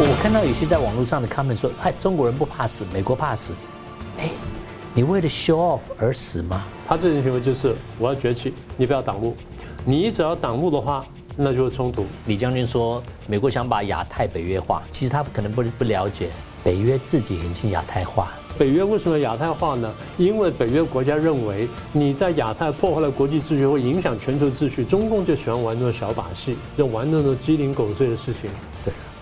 我看到有些在网络上的 comment 说，哎，中国人不怕死，美国怕死。哎，你为了 show off 而死吗？他这种行为就是我要崛起，你不要挡路。你只要挡路的话，那就是冲突。李将军说，美国想把亚太北约化，其实他可能不不了解，北约自己已经亚太化。北约为什么亚太化呢？因为北约国家认为你在亚太破坏了国际秩序，会影响全球秩序。中共就喜欢玩这种小把戏，就玩那种鸡零狗碎的事情。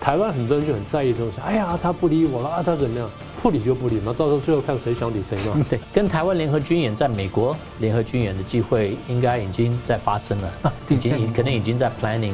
对，台湾很多人就很在意这种事。哎呀，他不理我了啊，他怎么样？不理就不理嘛，到时候最后看谁想理谁嘛。对，跟台湾联合军演，在美国联合军演的机会应该已经在发生了，已经可能已经在 planning。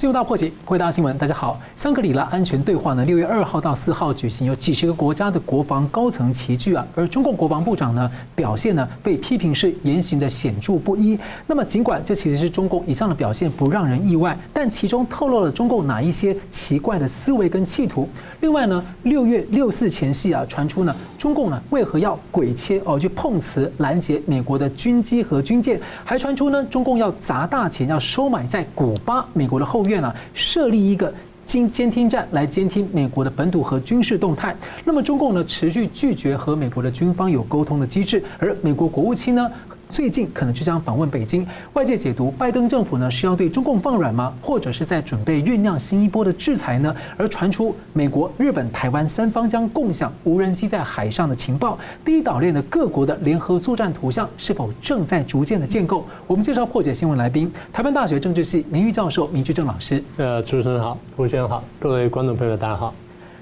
进入大破解，回答新闻。大家好，香格里拉安全对话呢，六月二号到四号举行，有几十个国家的国防高层齐聚啊。而中共国防部长呢，表现呢被批评是言行的显著不一。那么尽管这其实是中共以上的表现不让人意外，但其中透露了中共哪一些奇怪的思维跟企图？另外呢，六月六四前夕啊，传出呢中共呢为何要鬼切哦去碰瓷拦截美国的军机和军舰，还传出呢中共要砸大钱要收买在古巴美国的后院啊，设立一个经监听站来监听美国的本土和军事动态。那么中共呢持续拒绝和美国的军方有沟通的机制，而美国国务卿呢？最近可能就将访问北京，外界解读拜登政府呢是要对中共放软吗？或者是在准备酝酿新一波的制裁呢？而传出美国、日本、台湾三方将共享无人机在海上的情报，第一岛链的各国的联合作战图像是否正在逐渐的建构？我们介绍破解新闻来宾，台湾大学政治系名誉教授明居正老师。呃，主持人好，胡先生好，各位观众朋友大家好。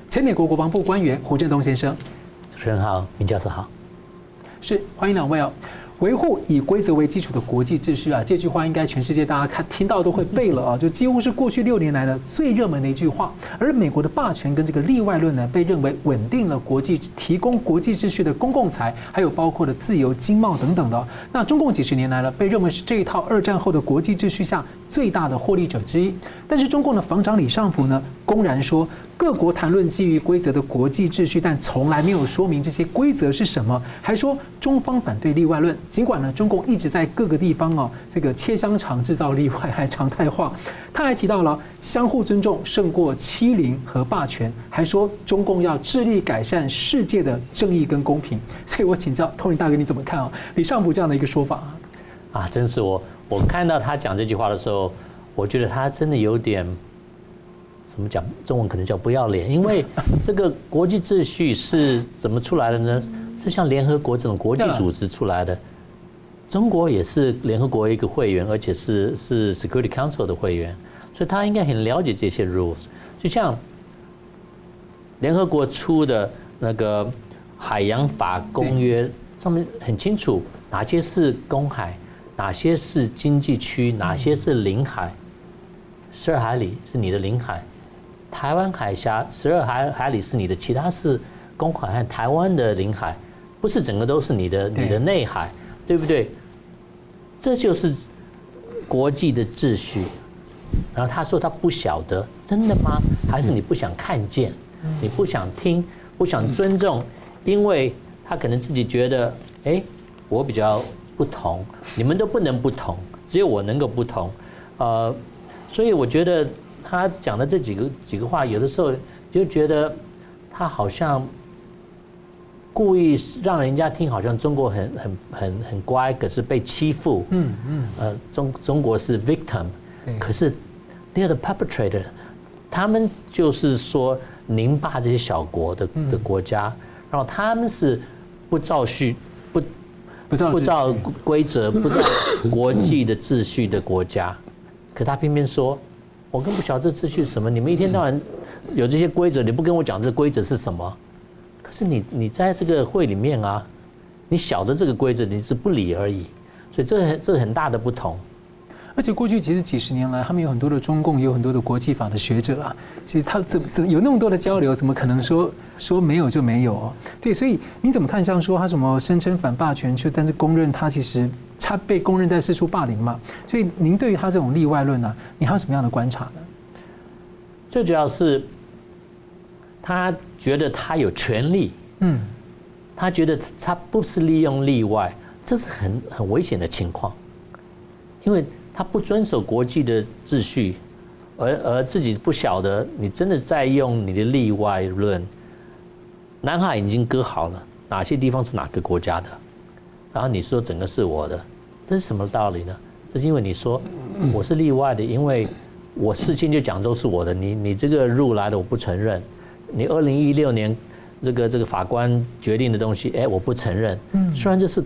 前美国国防部官员胡振东先生。主持人好，明教授好。是，欢迎两位哦。维护以规则为基础的国际秩序啊，这句话应该全世界大家看听到都会背了啊，就几乎是过去六年来的最热门的一句话。而美国的霸权跟这个例外论呢，被认为稳定了国际、提供国际秩序的公共财，还有包括的自由经贸等等的。那中共几十年来了，被认为是这一套二战后的国际秩序下最大的获利者之一。但是中共的防长李尚福呢，公然说。各国谈论基于规则的国际秩序，但从来没有说明这些规则是什么，还说中方反对例外论。尽管呢，中共一直在各个地方哦，这个切香肠制造例外还常态化。他还提到了相互尊重胜过欺凌和霸权，还说中共要致力改善世界的正义跟公平。所以我请教 Tony 大哥，你怎么看啊？李尚福这样的一个说法啊啊，真是我我看到他讲这句话的时候，我觉得他真的有点。怎么讲？中文可能叫不要脸，因为这个国际秩序是怎么出来的呢？是像联合国这种国际组织出来的。中国也是联合国一个会员，而且是是 Security Council 的会员，所以他应该很了解这些 rules。就像联合国出的那个海洋法公约上面很清楚，哪些是公海，哪些是经济区，哪些是领海。十二海里是你的领海。台湾海峡十二海海里是你的，其他是公海和台湾的领海，不是整个都是你的你的内海，对不对？这就是国际的秩序。然后他说他不晓得，真的吗？还是你不想看见？你不想听？不想尊重？因为他可能自己觉得，哎，我比较不同，你们都不能不同，只有我能够不同。呃，所以我觉得。他讲的这几个几个话，有的时候就觉得他好像故意让人家听，好像中国很很很很乖，可是被欺负。嗯嗯。呃，中中国是 victim，可是 they are the perpetrator，他们就是说宁霸这些小国的的国家，然后他们是不照序不不照不照规则不照国际的秩序的国家，可他偏偏说。我更不晓得这秩序是什么。你们一天到晚有这些规则，你不跟我讲这规则是什么？可是你你在这个会里面啊，你晓得这个规则，你是不理而已。所以这很这很大的不同。而且过去其实几十年来，他们有很多的中共，也有很多的国际法的学者啊。其实他怎怎有那么多的交流，怎么可能说说没有就没有？哦对，所以你怎么看？像说他什么声称反霸权，却但是公认他其实他被公认在四处霸凌嘛？所以您对于他这种例外论呢，你还有什么样的观察呢？最主要是他觉得他有权利，嗯，他觉得他不是利用例外，这是很很危险的情况，因为。他不遵守国际的秩序，而而自己不晓得，你真的在用你的例外论。南海已经割好了，哪些地方是哪个国家的？然后你说整个是我的，这是什么道理呢？这是因为你说我是例外的，因为我事先就讲都是我的，你你这个入来的我不承认，你二零一六年这个这个法官决定的东西，哎，我不承认。虽然这是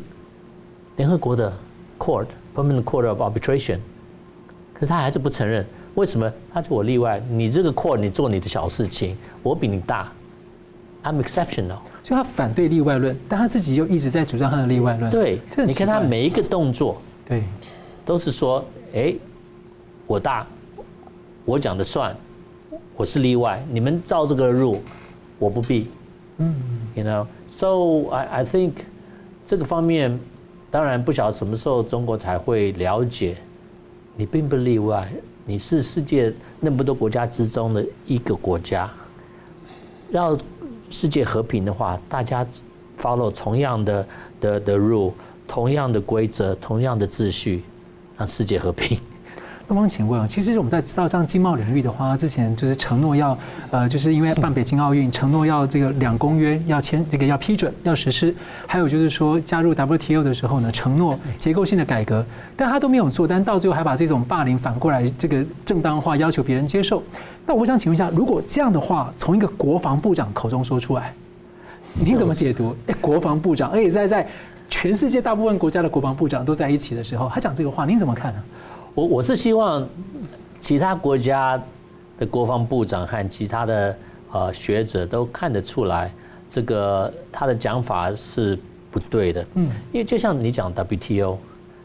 联合国的 Court Permanent Court of Arbitration，可是他还是不承认。为什么？他说我例外，你这个 Court 你做你的小事情，我比你大，I'm exceptional。所以他反对例外论，但他自己又一直在主张他的例外论。对，你看他每一个动作，对，都是说，哎，我大，我讲的算，我是例外，你们照这个入，我不必。嗯，You know，so I I think 这个方面，当然不晓得什么时候中国才会了解，你并不例外，你是世界那么多国家之中的一个国家，要。世界和平的话，大家 follow 同样的的的 rule，同样的规则，同样的秩序，让世界和平。那我请问啊，其实我们在知道像经贸领域的话，之前就是承诺要，呃，就是因为办北京奥运，承诺要这个两公约要签，这个要批准，要实施。还有就是说加入 WTO 的时候呢，承诺结构性的改革，但他都没有做，但到最后还把这种霸凌反过来这个正当化，要求别人接受。那我想请问一下，如果这样的话从一个国防部长口中说出来，你怎么解读？哎，国防部长，而且在在全世界大部分国家的国防部长都在一起的时候，他讲这个话，您怎么看呢？我我是希望其他国家的国防部长和其他的呃学者都看得出来，这个他的讲法是不对的。嗯，因为就像你讲 WTO，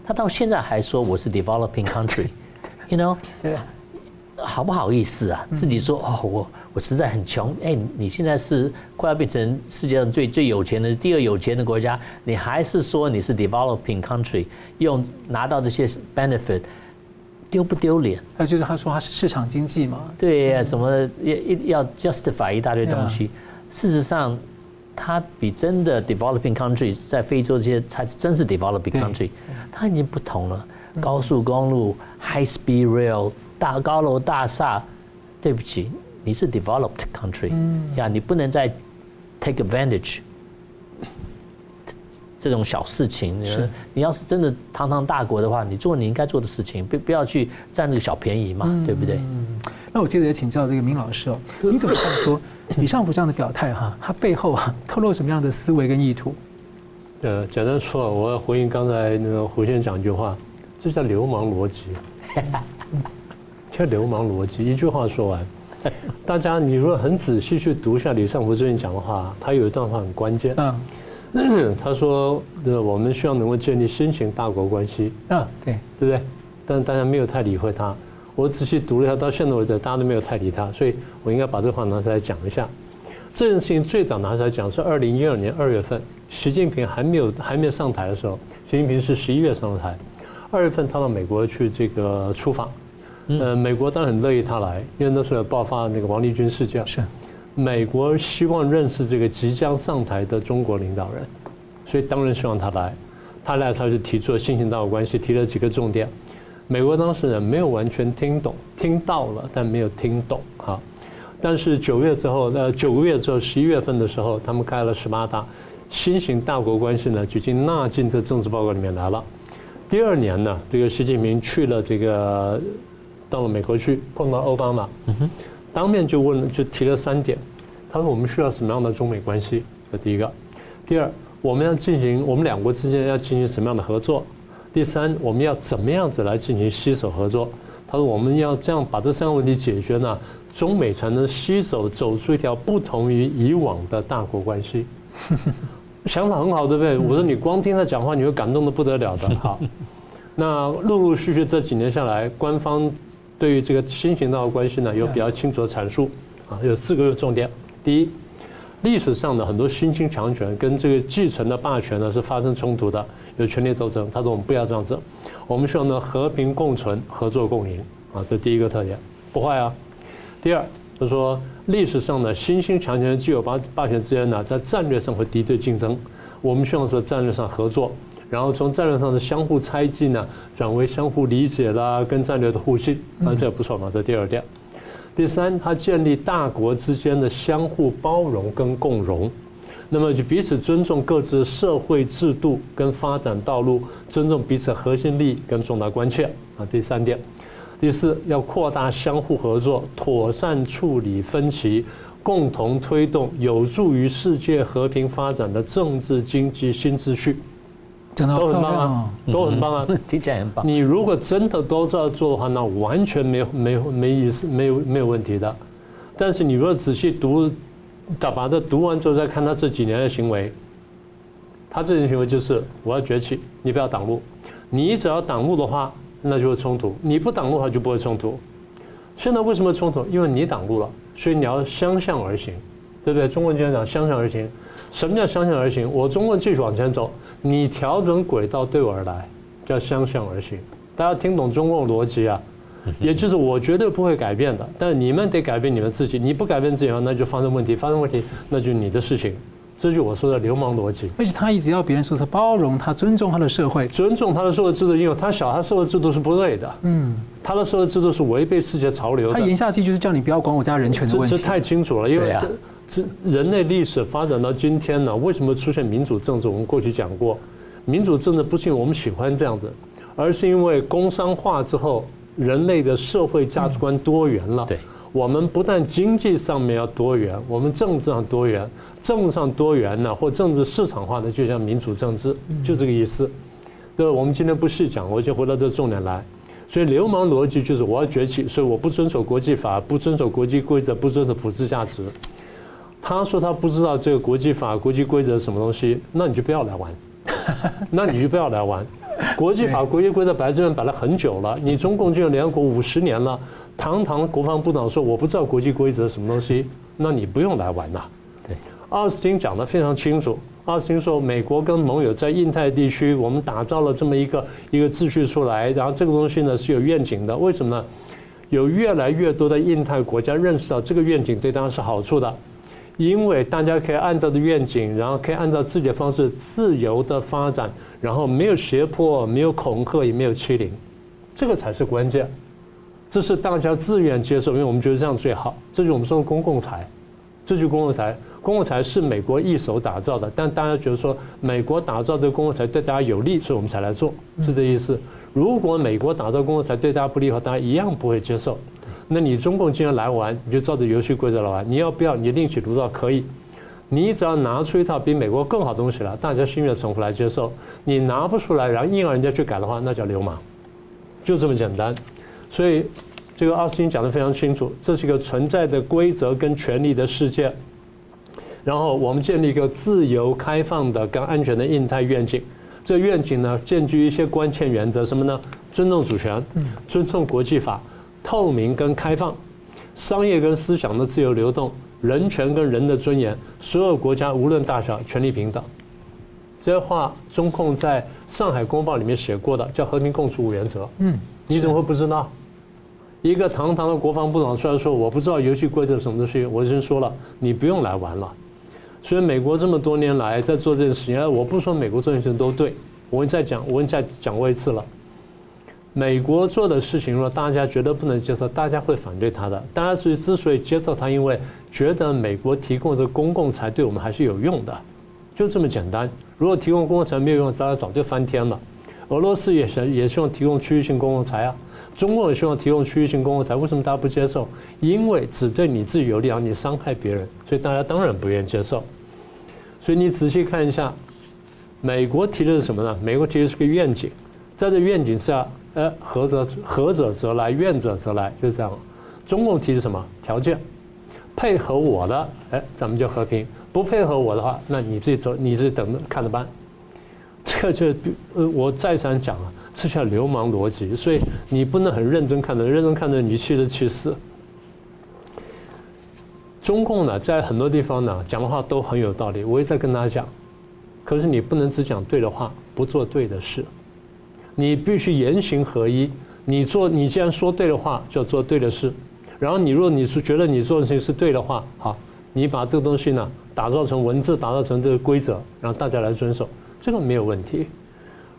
他到现在还说我是 developing country，you know？对。好不好意思啊？自己说哦，我我实在很穷。哎，你现在是快要变成世界上最最有钱的第二有钱的国家，你还是说你是 developing country，用拿到这些 benefit，丢不丢脸？他就是他说他是市场经济嘛。对呀，什么要要 justify 一大堆东西。事实上，他比真的 developing country 在非洲这些才真是 developing country，他已经不同了。高速公路，high speed rail。大高楼大厦，对不起，你是 developed country，呀，你不能再 take advantage 这种小事情。是，你要是真的堂堂大国的话，你做你应该做的事情，不不要去占这个小便宜嘛，对不对？那我接着也请教这个明老师哦，你怎么看说李尚福这样的表态哈，他背后啊透露什么样的思维跟意图？呃，简单说，我要回应刚才那个胡先生讲一句话，这叫流氓逻辑。这流氓逻辑，一句话说完，大家你如果很仔细去读一下李尚福最近讲的话，他有一段话很关键。嗯，他说，我们希望能够建立新型大国关系。啊，对，对不对？但大家没有太理会他。我仔细读了一下，到现在为止，大家都没有太理他，所以我应该把这话拿出来讲一下。这件事情最早拿出来讲是二零一二年二月份，习近平还没有还没有上台的时候，习近平是十一月上的台，二月份他到美国去这个出访。呃，美国当然很乐意他来，因为那时候爆发那个王立军事件。是，美国希望认识这个即将上台的中国领导人，所以当然希望他来。他来，他就提出了新型大国关系，提了几个重点。美国当事人没有完全听懂，听到了，但没有听懂哈。但是九月之后，呃，九个月之后，十一月份的时候，他们开了十八大，新型大国关系呢，就已经纳进这政治报告里面来了。第二年呢，这个习近平去了这个。到了美国去碰到奥巴马，当面就问了，就提了三点。他说：“我们需要什么样的中美关系？这第一个。第二，我们要进行我们两国之间要进行什么样的合作？第三，我们要怎么样子来进行携手合作？”他说：“我们要这样把这三个问题解决呢，中美才能携手走出一条不同于以往的大国关系。”想法很好，对不对？我说你光听他讲话，你会感动得不得了的。好，那陆陆续续这几年下来，官方。对于这个新型大国关系呢，有比较清楚的阐述，啊，有四个重点。第一，历史上的很多新兴强权跟这个继承的霸权呢是发生冲突的，有权力斗争。他说我们不要这样子，我们需要呢和平共存、合作共赢，啊，这第一个特点，不坏啊。第二，就是说历史上的新兴强权、既有霸霸权之间呢，在战略上会敌对竞争，我们需要是战略上合作，然后从战略上的相互猜忌呢，转为相互理解啦，跟战略的互信，那这个不错嘛。这第二点。第三，它建立大国之间的相互包容跟共荣，那么就彼此尊重各自的社会制度跟发展道路，尊重彼此核心利益跟重大关切啊。第三点。第四，要扩大相互合作，妥善处理分歧，共同推动有助于世界和平发展的政治经济新秩序。都很棒啊，都很棒啊，听起来很棒。你如果真的都这样做的话，那完全没有没有没意思，没有没有问题的。但是你如果仔细读，打把它读完之后再看他这几年的行为，他这种行为就是我要崛起，你不要挡路，你只要挡路的话。那就会冲突，你不挡路的话就不会冲突。现在为什么冲突？因为你挡路了，所以你要相向而行，对不对？中国经常讲相向而行。什么叫相向而行？我中国继续往前走，你调整轨道对我而来，叫相向而行。大家听懂中共逻辑啊？也就是我绝对不会改变的，但你们得改变你们自己。你不改变自己的话，那就发生问题，发生问题那就是你的事情。这就我说的流氓逻辑，而且他一直要别人说他包容他，尊重他的社会，尊重他的社会制度，因为他晓得他社会制度是不对的，嗯，他的社会制度是违背世界潮流的。他言下之意就是叫你不要管我家人权的问题。这这太清楚了，因为这人类历史发展到今天呢，为什么出现民主政治？我们过去讲过，民主政治不是因为我们喜欢这样子，而是因为工商化之后，人类的社会价值观多元了。对，我们不但经济上面要多元，我们政治上多元。政治上多元呢，或政治市场化的，就像民主政治，就这个意思。对，我们今天不细讲，我就回到这重点来。所以流氓逻辑就是我要崛起，所以我不遵守国际法，不遵守国际规则，不遵守普世价值。他说他不知道这个国际法、国际规则什么东西，那你就不要来玩，那你就不要来玩。国际法、国际规则摆在这边摆了很久了，你中共进入联合国五十年了，堂堂国防部长说我不知道国际规则什么东西，那你不用来玩了。奥斯汀讲得非常清楚。奥斯汀说，美国跟盟友在印太地区，我们打造了这么一个一个秩序出来，然后这个东西呢是有愿景的。为什么呢？有越来越多的印太国家认识到这个愿景对大家是好处的，因为大家可以按照的愿景，然后可以按照自己的方式自由的发展，然后没有胁迫，没有恐吓，也没有欺凌，这个才是关键。这是大家自愿接受，因为我们觉得这样最好。这就是我们说的公共财，这就是公共财。公共财是美国一手打造的，但大家觉得说美国打造这个公共财对大家有利，所以我们才来做，是这意思。如果美国打造公共财对大家不利的话，大家一样不会接受。那你中共既然来玩，你就照着游戏规则来玩。你要不要？你另起炉灶可以。你只要拿出一套比美国更好的东西来，大家心悦诚服来接受。你拿不出来，然后硬要人家去改的话，那叫流氓，就这么简单。所以这个奥斯汀讲得非常清楚，这是一个存在着规则跟权力的世界。然后我们建立一个自由、开放的、跟安全的印太愿景。这愿景呢，建基于一些关键原则，什么呢？尊重主权，尊重国际法，透明跟开放，商业跟思想的自由流动，人权跟人的尊严，所有国家无论大小，权利平等。这些话，中共在上海公报里面写过的，叫和平共处五原则。嗯，你怎么会不知道？一个堂堂的国防部长出来说，我不知道游戏规则是什么东西，我已经说了，你不用来玩了。所以美国这么多年来在做这件事情，我不说美国做的事情都对，我再讲，我再讲过一次了。美国做的事情，如果大家绝对不能接受，大家会反对他的。大家之之所以接受他，因为觉得美国提供的公共财对我们还是有用的，就这么简单。如果提供公共财没有用，大家早就翻天了。俄罗斯也想也希望提供区域性公共财啊，中国也希望提供区域性公共财，为什么大家不接受？因为只对你自己有利，而你伤害别人，所以大家当然不愿意接受。所以你仔细看一下，美国提的是什么呢？美国提的是个愿景，在这愿景下，呃，合则合者则来，愿者则来，就这样。中共提的什么条件？配合我的，哎，咱们就和平；不配合我的话，那你自己走，你自己等着看着办。这个就呃，我再三讲了，这叫流氓逻辑。所以你不能很认真看的，认真看的你气得气死。中共呢，在很多地方呢，讲的话都很有道理。我也在跟大家讲，可是你不能只讲对的话，不做对的事。你必须言行合一。你做，你既然说对的话，就要做对的事。然后你若你是觉得你做的事情是对的话，好，你把这个东西呢，打造成文字，打造成这个规则，让大家来遵守，这个没有问题。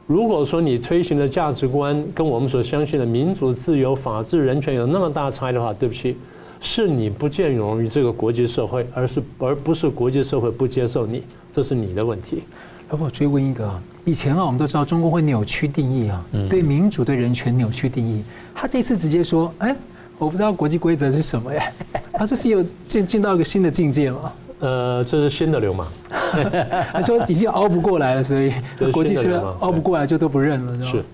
如果说你推行的价值观跟我们所相信的民主、自由、法治、人权有那么大差异的话，对不起，是你不见容于这个国际社会，而是而不是国际社会不接受你，这是你的问题。要不我追问一个，以前啊，我们都知道中共会扭曲定义啊，对民主、对人权扭曲定义。他这次直接说，哎，我不知道国际规则是什么呀？他这是有进进到一个新的境界吗？呃，这是新的流氓。他说已经熬不过来了，所以国际社会熬不过来就都不认了，是。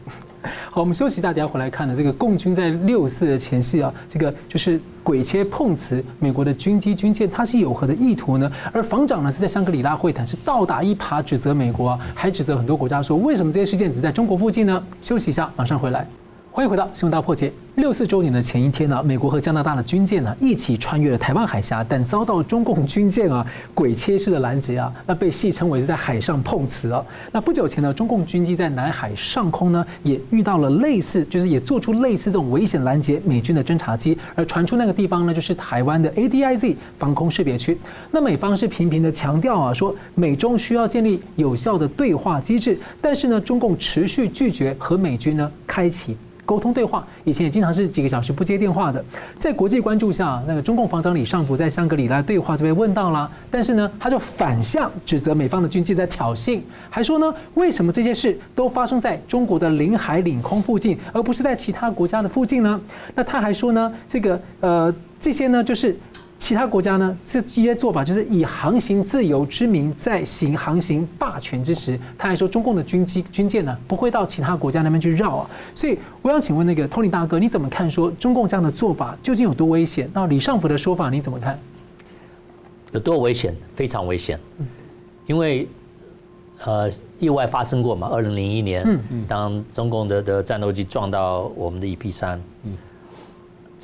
好，我们休息一下，等下回来看呢。这个共军在六四的前夕啊，这个就是鬼切碰瓷美国的军机军舰，它是有何的意图呢？而防长呢是在香格里拉会谈，是倒打一耙，指责美国，还指责很多国家说，为什么这些事件只在中国附近呢？休息一下，马上回来。欢迎回到新闻大破解。六四周年的前一天呢，美国和加拿大的军舰呢一起穿越了台湾海峡，但遭到中共军舰啊鬼切式的拦截啊，那被戏称为是在海上碰瓷啊。那不久前呢，中共军机在南海上空呢也遇到了类似，就是也做出类似这种危险拦截美军的侦察机，而传出那个地方呢就是台湾的 ADIZ 防空识别区。那美方是频频的强调啊，说美中需要建立有效的对话机制，但是呢，中共持续拒绝和美军呢开启。沟通对话，以前也经常是几个小时不接电话的。在国际关注下，那个中共防长李尚福在香格里拉对话就被问到了，但是呢，他就反向指责美方的军机在挑衅，还说呢，为什么这些事都发生在中国的领海领空附近，而不是在其他国家的附近呢？那他还说呢，这个呃，这些呢就是。其他国家呢，这些做法就是以航行自由之名在行航行霸权之时。他还说，中共的军机、军舰呢，不会到其他国家那边去绕啊。所以，我想请问那个 Tony 大哥，你怎么看？说中共这样的做法究竟有多危险？那李尚福的说法你怎么看？有多危险？非常危险。因为呃，意外发生过嘛。二零零一年，嗯嗯当中共的的战斗机撞到我们的 EP 三。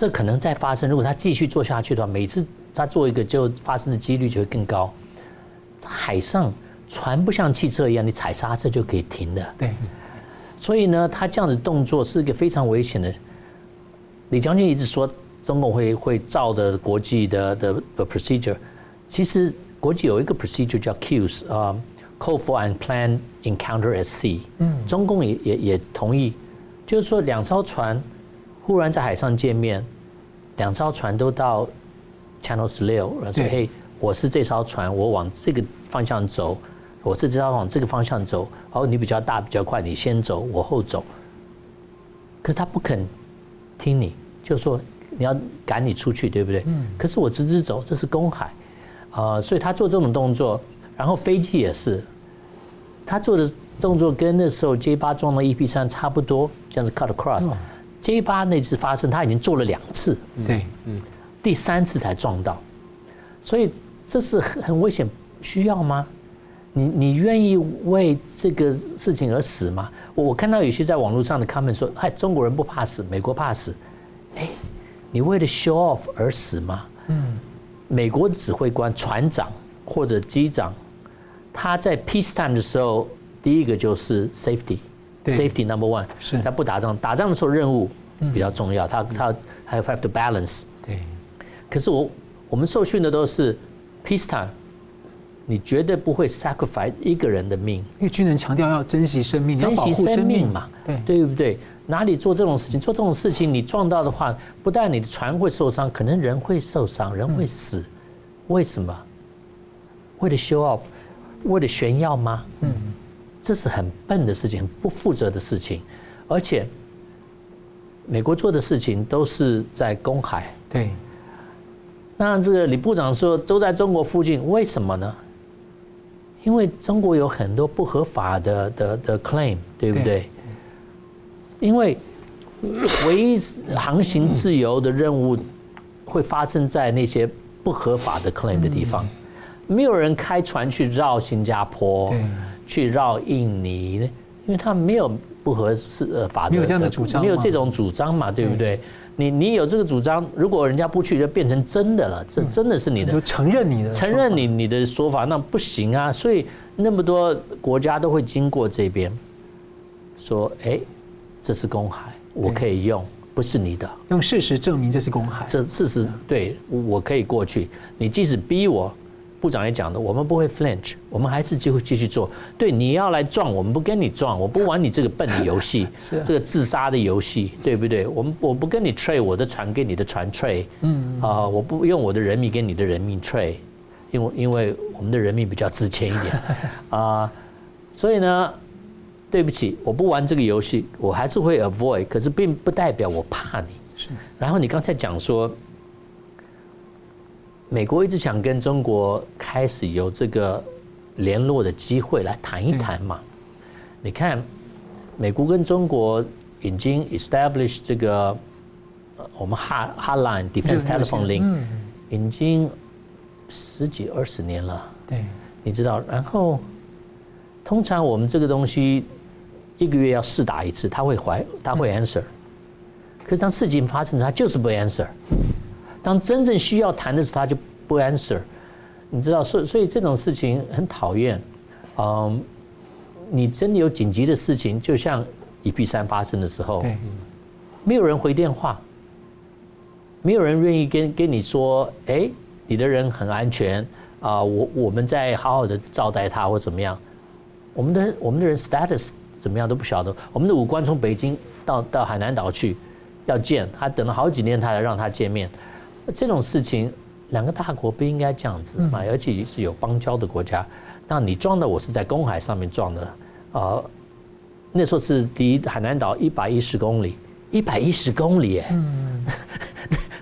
这可能再发生。如果他继续做下去的话，每次他做一个，就发生的几率就会更高。海上船不像汽车一样，你踩刹车就可以停的。对。所以呢，他这样的动作是一个非常危险的。李将军一直说中共会会照的国际的的的 procedure，其实国际有一个 procedure 叫 CUES 啊，Call for Unplanned Encounter at Sea。嗯。中共也也也同意，就是说两艘船。忽然在海上见面，两艘船都到 Channel 十六，然后说：“嘿，我是这艘船，我往这个方向走，我是这艘往这个方向走。然后，你比较大，比较快，你先走，我后走。”可他不肯听你，就说你要赶你出去，对不对？嗯。可是我直直走，这是公海，啊，所以他做这种动作，然后飞机也是，他做的动作跟那时候 J 八撞到 EP 三差不多，这样子 cut across。J 八那次发生，他已经做了两次，对，嗯，第三次才撞到，所以这是很很危险，需要吗？你你愿意为这个事情而死吗？我我看到有些在网络上的 comment 说，嗨，中国人不怕死，美国怕死，哎，你为了 show off 而死吗？嗯，美国指挥官、船长或者机长，他在 peace time 的时候，第一个就是 safety。Safety number one 是他不打仗，打仗的时候任务比较重要，他他还有 have to balance。对，可是我我们受训的都是 peace time，你绝对不会 sacrifice 一个人的命，因为军人强调要珍惜生命，珍惜生命嘛，对对不对？哪里做这种事情？做这种事情，你撞到的话，不但你的船会受伤，可能人会受伤，人会死。为什么？为了 show off，为了炫耀吗？嗯。这是很笨的事情，很不负责的事情，而且美国做的事情都是在公海。对。那这个李部长说都在中国附近，为什么呢？因为中国有很多不合法的的的 claim，对不对？对。因为唯一航行自由的任务会发生在那些不合法的 claim 的地方，没有人开船去绕新加坡。去绕印尼，因为他没有不合适呃法的，没有这样的主张，没有这种主张嘛，对不对？你你有这个主张，如果人家不去，就变成真的了，这真的是你的，就承认你的，承认你你的说法，那不行啊。所以那么多国家都会经过这边，说，哎，这是公海，我可以用，不是你的，用事实证明这是公海，这事实对，我可以过去，你即使逼我。部长也讲的，我们不会 flinch，我们还是继续继续做。对，你要来撞，我们不跟你撞，我不玩你这个笨的游戏，是这个自杀的游戏，对不对？我们我不跟你 trade 我的船跟你的船 trade，嗯啊，我不用我的人民跟你的人民 trade，因为因为我们的人命比较值钱一点 啊，所以呢，对不起，我不玩这个游戏，我还是会 avoid，可是并不代表我怕你。是，然后你刚才讲说。美国一直想跟中国开始有这个联络的机会来谈一谈嘛？你看，美国跟中国已经 establish 这个我们 hot hotline defense telephone link 已经十几二十年了。对，你知道，然后通常我们这个东西一个月要试打一次，他会怀，他会 answer。可是当事情发生，他就是不 answer。当真正需要谈的时候，他就不 answer，你知道，所以所以这种事情很讨厌。嗯，你真的有紧急的事情，就像一 P 三发生的时候，没有人回电话，没有人愿意跟跟你说，哎，你的人很安全啊，我我们在好好的招待他或怎么样，我们的我们的人 status 怎么样都不晓得，我们的武官从北京到到海南岛去要见他，等了好几年他才让他见面。这种事情，两个大国不应该这样子嘛，尤其是有邦交的国家。那你撞的我是在公海上面撞的，呃，那时候是离海南岛一百一十公里，一百一十公里哎，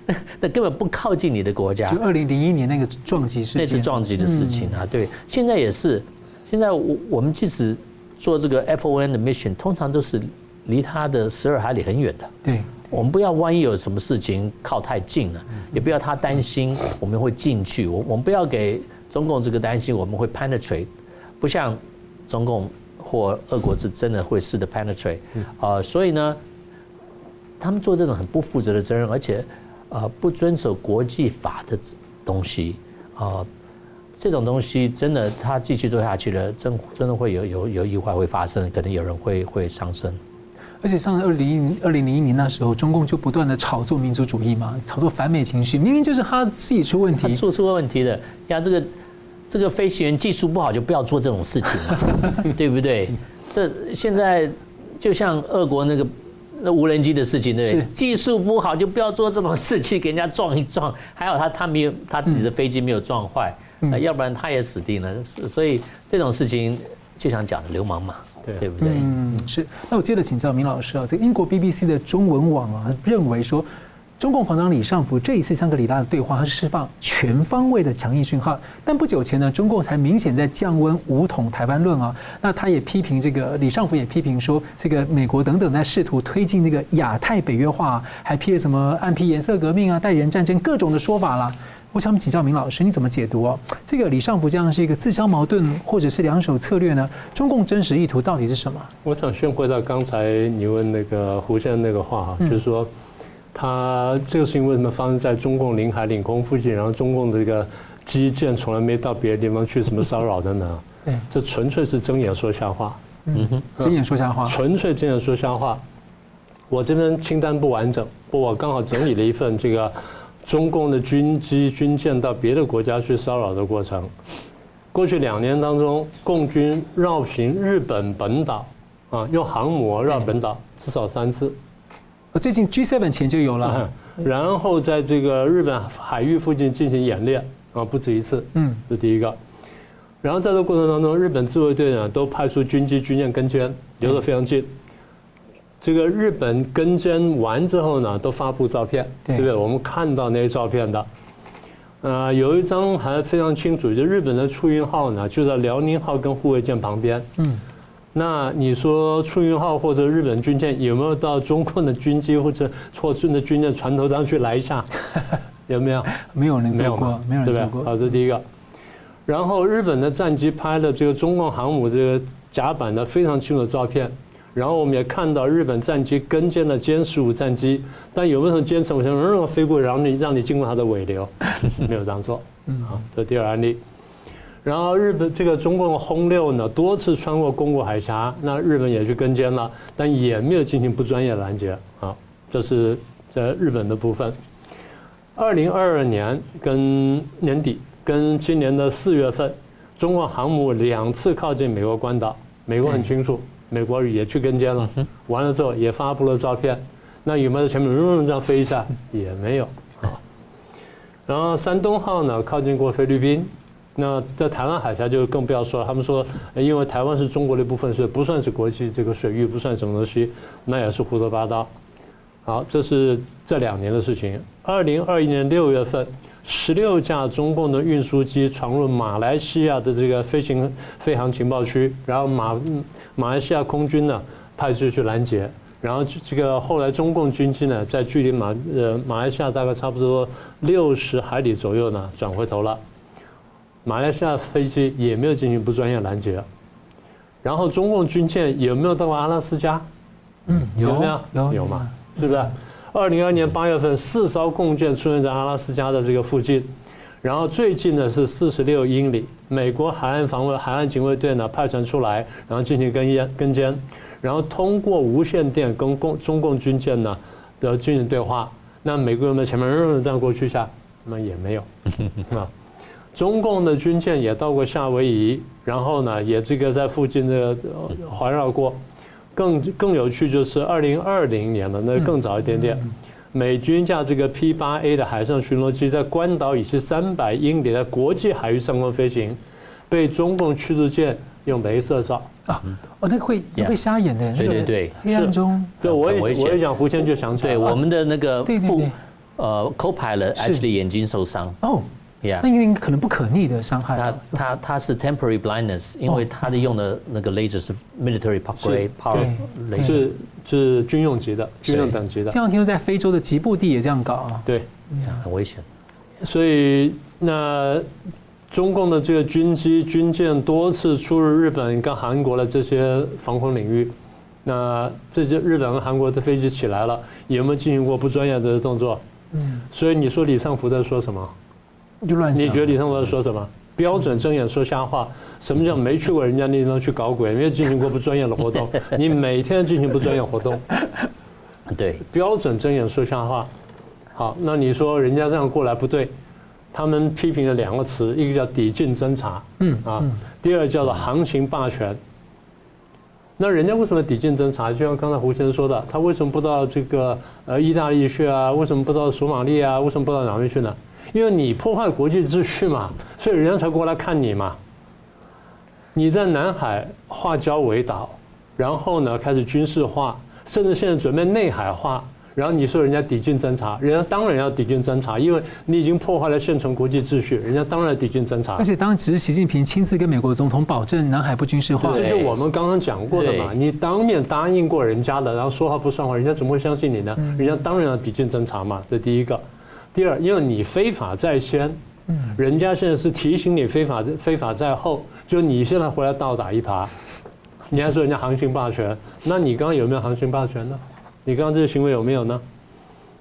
那根本不靠近你的国家。就二零零一年那个撞击事件，那次撞击的事情啊，对，现在也是，现在我我们即使做这个 FON 的 mission，通常都是离它的十二海里很远的。对。我们不要万一有什么事情靠太近了，也不要他担心我们会进去。我我们不要给中共这个担心，我们会 penetrate，不像中共或俄国是真的会试着 penetrate。啊，所以呢，他们做这种很不负责的责任，而且啊不遵守国际法的东西啊，这种东西真的他继续做下去了，真真的会有有有意外会发生，可能有人会会伤生。而且上二零二零零一年那时候，中共就不断的炒作民族主义嘛，炒作反美情绪，明明就是他自己出问题，做出了问题的。呀，这个这个飞行员技术不好，就不要做这种事情嘛，对不对？这现在就像俄国那个那无人机的事情，对不对？技术不好就不要做这种事情，给人家撞一撞。还好他他没有他自己的飞机没有撞坏，要不然他也死定了。所以这种事情就想讲的流氓嘛。对不对？嗯，是。那我接着请教明老师啊，这个英国 BBC 的中文网啊，认为说，中共防长李尚福这一次香格里拉的对话，他是释放全方位的强硬讯号。但不久前呢，中共才明显在降温武统台湾论啊。那他也批评这个李尚福也批评说，这个美国等等在试图推进这个亚太北约化，还批了什么暗批颜色革命啊、代理人战争各种的说法啦。我想请教明老师，你怎么解读哦？这个李尚福这样是一个自相矛盾，或者是两手策略呢？中共真实意图到底是什么？我想先回到刚才你问那个胡先生那个话哈，就是说，他这个事情为什么发生在中共领海领空附近，然后中共这个基建从来没到别的地方去什么骚扰的呢？对，这纯粹是睁眼说瞎话。嗯哼，睁眼说瞎话，纯粹睁眼说瞎话。我这边清单不完整，我刚好整理了一份这个。中共的军机、军舰到别的国家去骚扰的过程，过去两年当中，共军绕行日本本岛，啊，用航母绕本岛至少三次。最近 G7 前就有了，然后在这个日本海域附近进行演练，啊，不止一次。嗯，这第一个。然后在这个过程当中，日本自卫队呢都派出军机、军舰跟监，离得非常近。这个日本跟监完之后呢，都发布照片，对不对？我们看到那些照片的，呃，有一张还非常清楚，就日本的出云号呢，就在辽宁号跟护卫舰旁边。嗯，那你说出云号或者日本军舰有没有到中共的军机或者或顺的军舰船头上去来一下？有没有？没有人做过，没有人做过。好，这是第一个。然后日本的战机拍了这个中共航母这个甲板的非常清楚的照片。然后我们也看到日本战机跟歼了歼十五战机，但有没有歼十五战机飞过，然后你让你经过它的尾流？没有这样做。嗯好，这第二案例。然后日本这个中共的轰六呢，多次穿过宫古海峡，那日本也去跟监了，但也没有进行不专业拦截。啊，这是在日本的部分。二零二二年跟年底。跟今年的四月份，中国航母两次靠近美国关岛，美国很清楚，美国也去跟监了，完了之后也发布了照片，那有没有在前面嗡这样飞一下？也没有啊。然后山东号呢靠近过菲律宾，那在台湾海峡就更不要说了，他们说因为台湾是中国的一部分，所以不算是国际这个水域，不算什么东西，那也是胡说八道。好，这是这两年的事情。二零二一年六月份，十六架中共的运输机闯入马来西亚的这个飞行飞航情报区，然后马马来西亚空军呢派出去拦截，然后这个后来中共军机呢在距离马呃马来西亚大概差不多六十海里左右呢转回头了，马来西亚飞机也没有进行不专业拦截，然后中共军舰有没有到过阿拉斯加？嗯，有没有？有有吗？是不是？二零二二年八月份，四艘共舰出现在阿拉斯加的这个附近，然后最近呢是四十六英里。美国海岸防卫海岸警卫队呢派船出来，然后进行跟烟跟监，然后通过无线电跟共中共军舰呢的进行对话。那美国人在前面嗯这样过去一下，那么也没有 啊。中共的军舰也到过夏威夷，然后呢也这个在附近的环绕过。更更有趣就是二零二零年的，那更早一点点，美军架这个 P 八 A 的海上巡逻机在关岛以西三百英里的国际海域上空飞行，被中共驱逐舰用镭射照。啊，哦，那个会会瞎眼的，对对对，黑暗中，对，我也我也讲胡先就想起来，对我们的那个副呃 co-pilot actually 眼睛受伤。哦。Yeah, 那因为可能不可逆的伤害。它它它是 temporary blindness，因为它的用的那个 laser 是 military grade power laser，是是军用级的，军用等级的。这样听说在非洲的吉布地也这样搞啊？对，很危险。所以那中共的这个军机军舰多次出入日本跟韩国的这些防空领域，那这些日本和韩国的飞机起来了，有没有进行过不专业的动作？嗯。所以你说李尚福在说什么？就乱讲。你觉得李尚福在说什么？标准睁眼说瞎话。什么叫没去过人家那地方去搞鬼？没有进行过不专业的活动。你每天进行不专业活动，对，标准睁眼说瞎话。好，那你说人家这样过来不对？他们批评了两个词，一个叫抵近侦查，嗯啊，第二叫做行情霸权。那人家为什么抵近侦查？就像刚才胡先生说的，他为什么不到这个呃意大利去啊？为什么不到索马利啊？为什么不到哪边去呢？因为你破坏国际秩序嘛，所以人家才过来看你嘛。你在南海化礁为岛，然后呢开始军事化，甚至现在准备内海化，然后你说人家抵近侦察，人家当然要抵近侦察，因为你已经破坏了现存国际秩序，人家当然抵近侦察。而且当时习近平亲自跟美国总统保证南海不军事化，这就我们刚刚讲过的嘛。你当面答应过人家的，然后说话不算话，人家怎么会相信你呢？人家当然要抵近侦察嘛，这第一个。第二，因为你非法在先，人家现在是提醒你非法非法在后，就你现在回来倒打一耙，你还说人家航行霸权，那你刚刚有没有航行霸权呢？你刚刚这个行为有没有呢？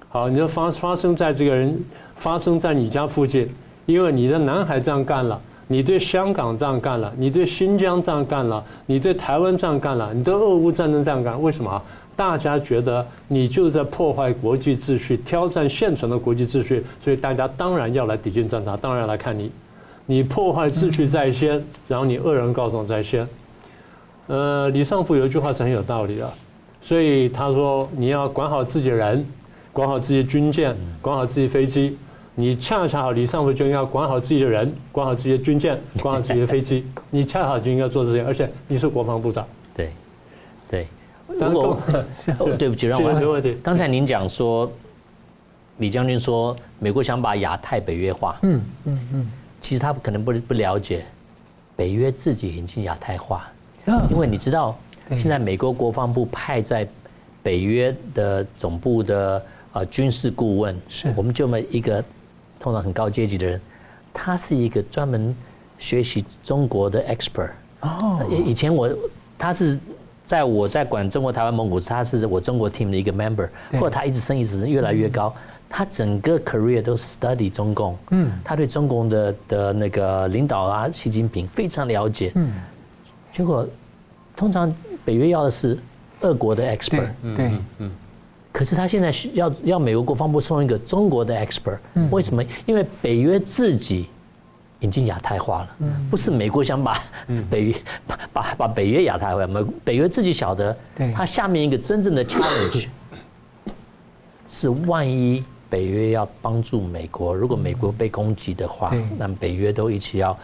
好，你说发发生在这个人发生在你家附近，因为你在南海这样干了，你对香港这样干了，你对新疆这样干了，你对台湾这样干了，你对俄乌战争这样干，为什么？大家觉得你就是在破坏国际秩序，挑战现存的国际秩序，所以大家当然要来抵近侦察，当然要来看你。你破坏秩序在先，然后你恶人告状在先。呃，李尚福有一句话是很有道理的，所以他说你要管好自己人，管好自己军舰，管好自己飞机。你恰恰好，李尚福就应该管好自己的人，管好自己的军舰，管好自己的飞机。你恰好就应该做这些，而且你是国防部长。对。如果 对不起，让我刚才您讲说，李将军说美国想把亚太北约化，嗯嗯嗯，其实他可能不不了解，北约自己已经亚太化，因为你知道现在美国国防部派在北约的总部的呃军事顾问，是。我们这么一个通常很高阶级的人，他是一个专门学习中国的 expert 哦，以前我他是。在我在管中国台湾蒙古，他是我中国 team 的一个 member，或者他一直升一直越来越高，他整个 career 都是 study 中共，嗯，他对中共的的那个领导啊，习近平非常了解，嗯，结果通常北约要的是俄国的 expert，对，嗯，可是他现在需要要美国国防部送一个中国的 expert，为什么？因为北约自己引进亚太化了，不是美国想把 北约把把把北约亚太化，美北约自己晓得，它下面一个真正的 challenge 是万一北约要帮助美国，如果美国被攻击的话，那北约都一起要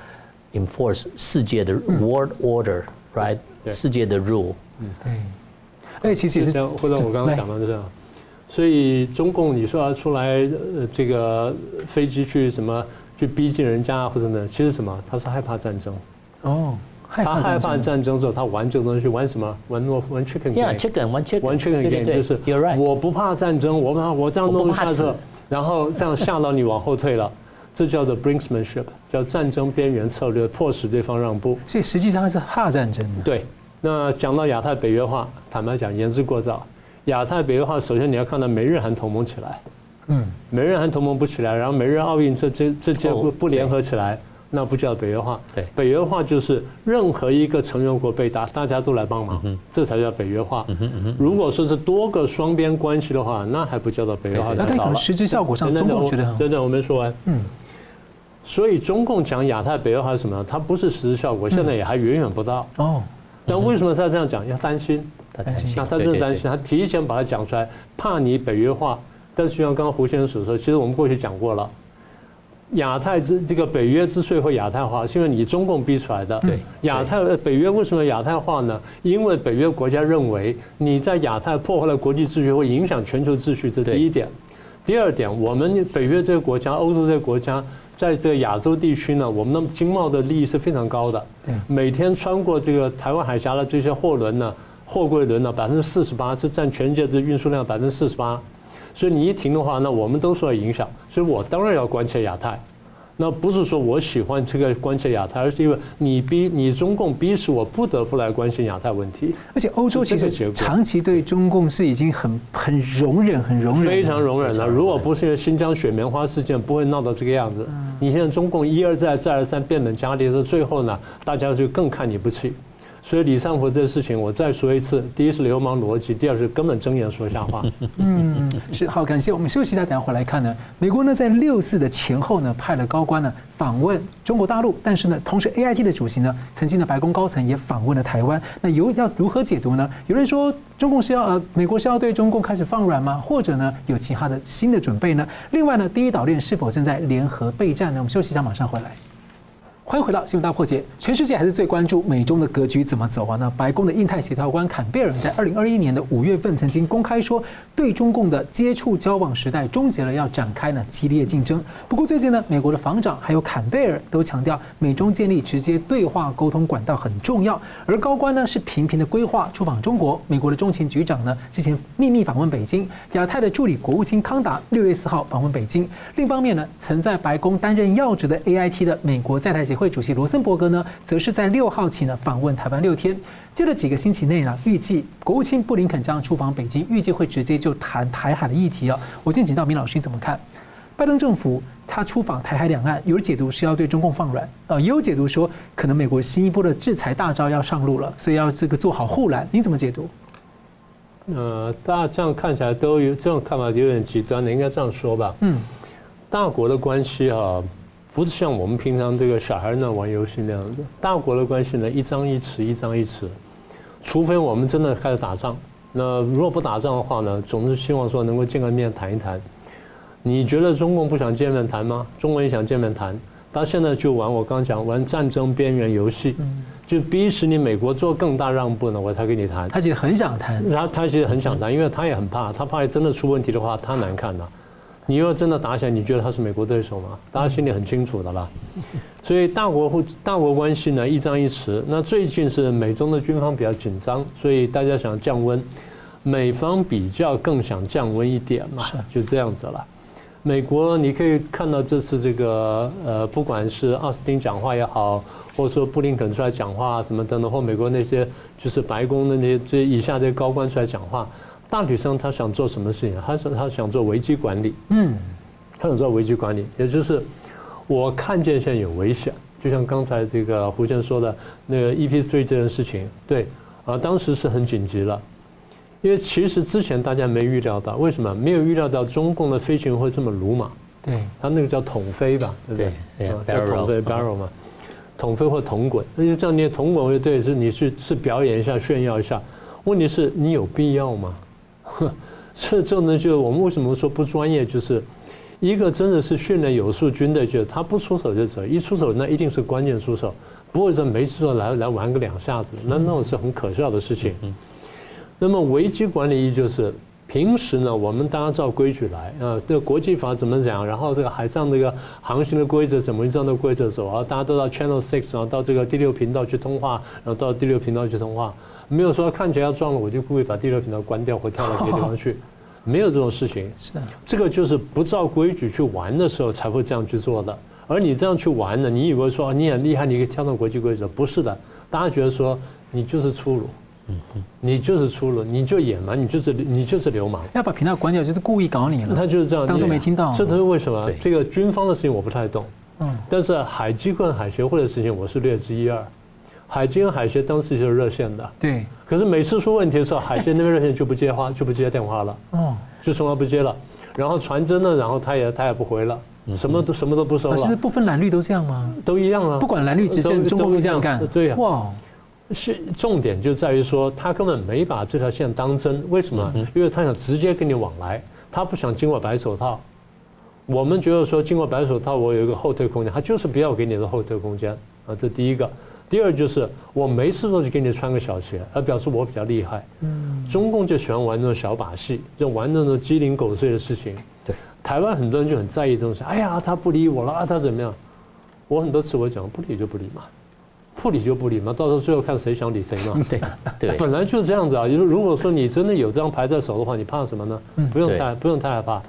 enforce 世界的 world order，right？世界的 rule。嗯，对。哎，其实也是，或者我刚刚讲到的这样，所以中共你说要出来，呃，这个飞机去什么？去逼近人家或者呢？其实什么？他是害怕战争。哦，他害怕战争之后，他玩这个东西，玩什么？玩诺玩 chicken game，玩 chicken，玩 chicken game，就是我不怕战争，我怕我这样弄下去，然后这样吓到你往后退了，这叫做 brinksmanship，叫战争边缘策略，迫使对方让步。所以实际上是怕战争的。对，那讲到亚太北约化，坦白讲言之过早。亚太北约化，首先你要看到美日韩同盟起来。嗯，美日韩同盟不起来，然后美日奥运这这这些不不联合起来，那不叫北约化。对，北约化就是任何一个成员国被打，大家都来帮忙，这才叫北约化。如果说是多个双边关系的话，那还不叫做北约化。那可能实际效果上，中共觉得很。对对，我没说完。嗯。所以中共讲亚太北约化是什么？它不是实质效果，现在也还远远不到。哦。但为什么他这样讲？要担心。担心。那他真的担心，他提前把它讲出来，怕你北约化。但是就像刚刚胡先生所说，其实我们过去讲过了，亚太之这个北约之所以会亚太化，是因为你中共逼出来的。对，亚太北约为什么亚太化呢？因为北约国家认为你在亚太破坏了国际秩序，会影响全球秩序，这第一点。第二点，我们北约这个国家、欧洲这个国家，在这个亚洲地区呢，我们的经贸的利益是非常高的。对，每天穿过这个台湾海峡的这些货轮呢，货柜轮呢，百分之四十八是占全世界的运输量百分之四十八。所以你一停的话，那我们都受到影响。所以我当然要关切亚太。那不是说我喜欢这个关切亚太，而是因为你逼你中共逼使我不得不来关心亚太问题。而且欧洲其实长期对中共是已经很很容忍、很容忍、非常容忍了。如果不是因为新疆雪棉花事件，不会闹到这个样子。你现在中共一而再、再而三变本加厉到，最后呢，大家就更看你不起。所以李尚福这个事情，我再说一次：第一是流氓逻辑，第二是根本睁眼说瞎话。嗯，是好，感谢我们休息一下，等下回来看呢。美国呢在六四的前后呢派了高官呢访问中国大陆，但是呢同时 AIT 的主席呢曾经的白宫高层也访问了台湾。那有要如何解读呢？有人说中共是要呃美国是要对中共开始放软吗？或者呢有其他的新的准备呢？另外呢第一岛链是否正在联合备战呢？我们休息一下，马上回来。欢迎回到新闻大破解。全世界还是最关注美中的格局怎么走啊？那白宫的印太协调官坎贝尔在二零二一年的五月份曾经公开说，对中共的接触交往时代终结了，要展开呢激烈竞争。不过最近呢，美国的防长还有坎贝尔都强调，美中建立直接对话沟通管道很重要。而高官呢是频频的规划出访中国。美国的中情局长呢之前秘密访问北京，亚太的助理国务卿康达六月四号访问北京。另一方面呢，曾在白宫担任要职的 AIT 的美国在台协会主席罗森伯格呢，则是在六号起呢访问台湾六天，接着几个星期内呢，预计国务卿布林肯将出访北京，预计会直接就谈台海的议题啊。我先请教明老师怎么看？拜登政府他出访台海两岸，有人解读是要对中共放软，呃，也有解读说可能美国新一波的制裁大招要上路了，所以要这个做好护栏。你怎么解读？呃，大家这样看起来都有这种看法，有点极端的，应该这样说吧？嗯，大国的关系啊。不是像我们平常这个小孩那玩游戏那样子，大国的关系呢，一张一弛，一张一弛。除非我们真的开始打仗，那如果不打仗的话呢，总是希望说能够见个面谈一谈。你觉得中共不想见面谈吗？中国也想见面谈，他现在就玩我刚讲玩战争边缘游戏，就逼使你美国做更大让步呢，我才跟你谈。他其实很想谈，他他其实很想谈，因为他也很怕，他怕真的出问题的话，他难看呐。你要真的打起来，你觉得他是美国对手吗？大家心里很清楚的啦。所以大国或大国关系呢，一张一弛。那最近是美中的军方比较紧张，所以大家想降温，美方比较更想降温一点嘛，就这样子了。美国你可以看到这次这个呃，不管是奥斯汀讲话也好，或者说布林肯出来讲话什么等等，或美国那些就是白宫的那些这以下这些高官出来讲话。大体上，他想做什么事情？他说他想做危机管理。嗯，他想做危机管理，也就是我看见现在有危险，就像刚才这个胡先说的那个 EP3 这件事情，对啊，当时是很紧急了，因为其实之前大家没预料到，为什么没有预料到中共的飞行会这么鲁莽？对，他那个叫统飞吧，对不对？对，叫统飞 barrel 嘛，统飞或统滚，那就这样念统滚乐队是你是是表演一下炫耀一下，问题是你有必要吗？这这呢就是我们为什么说不专业？就是一个真的是训练有素军队，就是他不出手就走，一出手那一定是关键出手，不会说没事说来来玩个两下子，那那种是很可笑的事情。那么危机管理一就是。平时呢，我们大家照规矩来啊，这个国际法怎么讲？然后这个海上这个航行的规则怎么照那规则走啊？大家都到 Channel Six，然后到这个第六频道去通话，然后到第六频道去通话，没有说看起来要撞了，我就故意把第六频道关掉或跳到别的地方去，没有这种事情。是，这个就是不照规矩去玩的时候才会这样去做的。而你这样去玩呢，你以为说你很厉害，你可以跳到国际规则？不是的，大家觉得说你就是粗鲁。嗯嗯，你就是粗鲁，你就野蛮，你就是你就是流氓。要把频道关掉，就是故意搞你了。他就是这样，当做没听到。这都是为什么？这个军方的事情我不太懂。嗯。但是海基跟海协会的事情我是略知一二。海基跟海协当时就是热线的。对。可是每次出问题的时候，海协那边热线就不接话，就不接电话了。哦。就从来不接了。然后传真呢，然后他也他也不回了，什么都什么都不收了。其实不分蓝绿都这样吗？都一样啊。不管蓝绿，直线中共都这样干。对呀。哇。是重点就在于说，他根本没把这条线当真。为什么？因为他想直接跟你往来，他不想经过白手套。我们觉得说，经过白手套，我有一个后退空间，他就是不要给你的后退空间啊。这第一个。第二就是我没事都去给你穿个小鞋，而表示我比较厉害。嗯。中共就喜欢玩那种小把戏，就玩那种鸡零狗碎的事情。对。台湾很多人就很在意这种事。哎呀，他不理我了啊，他怎么样？我很多次我讲，不理就不理嘛。不理就不理嘛，到时候最后看谁想理谁嘛。对对，本来就是这样子啊。就是如果说你真的有这张牌在手的话，你怕什么呢？不用太不用太害怕。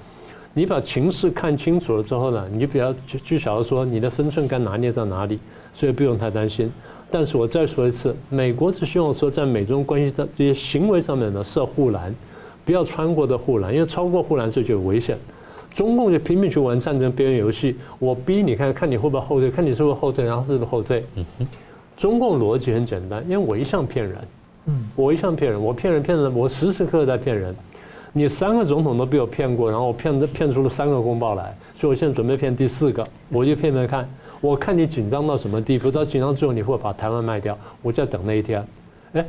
你把情势看清楚了之后呢，你就比较就就晓得说你的分寸该拿捏在哪里，所以不用太担心。但是我再说一次，美国是希望说在美中关系的这些行为上面呢设护栏，不要穿过的护栏，因为超过护栏这就有危险。中共就拼命去玩战争边缘游戏，我逼你看看你会不会后退，看你是不是后退，然后是不是后退。嗯哼。中共逻辑很简单，因为我一向骗人，嗯，我一向骗人，我骗人骗人，我时时刻刻在骗人。你三个总统都被我骗过，然后我骗骗出了三个公报来，所以我现在准备骗第四个，我就骗骗看，我看你紧张到什么地步，到紧张之后你会把台湾卖掉，我就在等那一天。哎，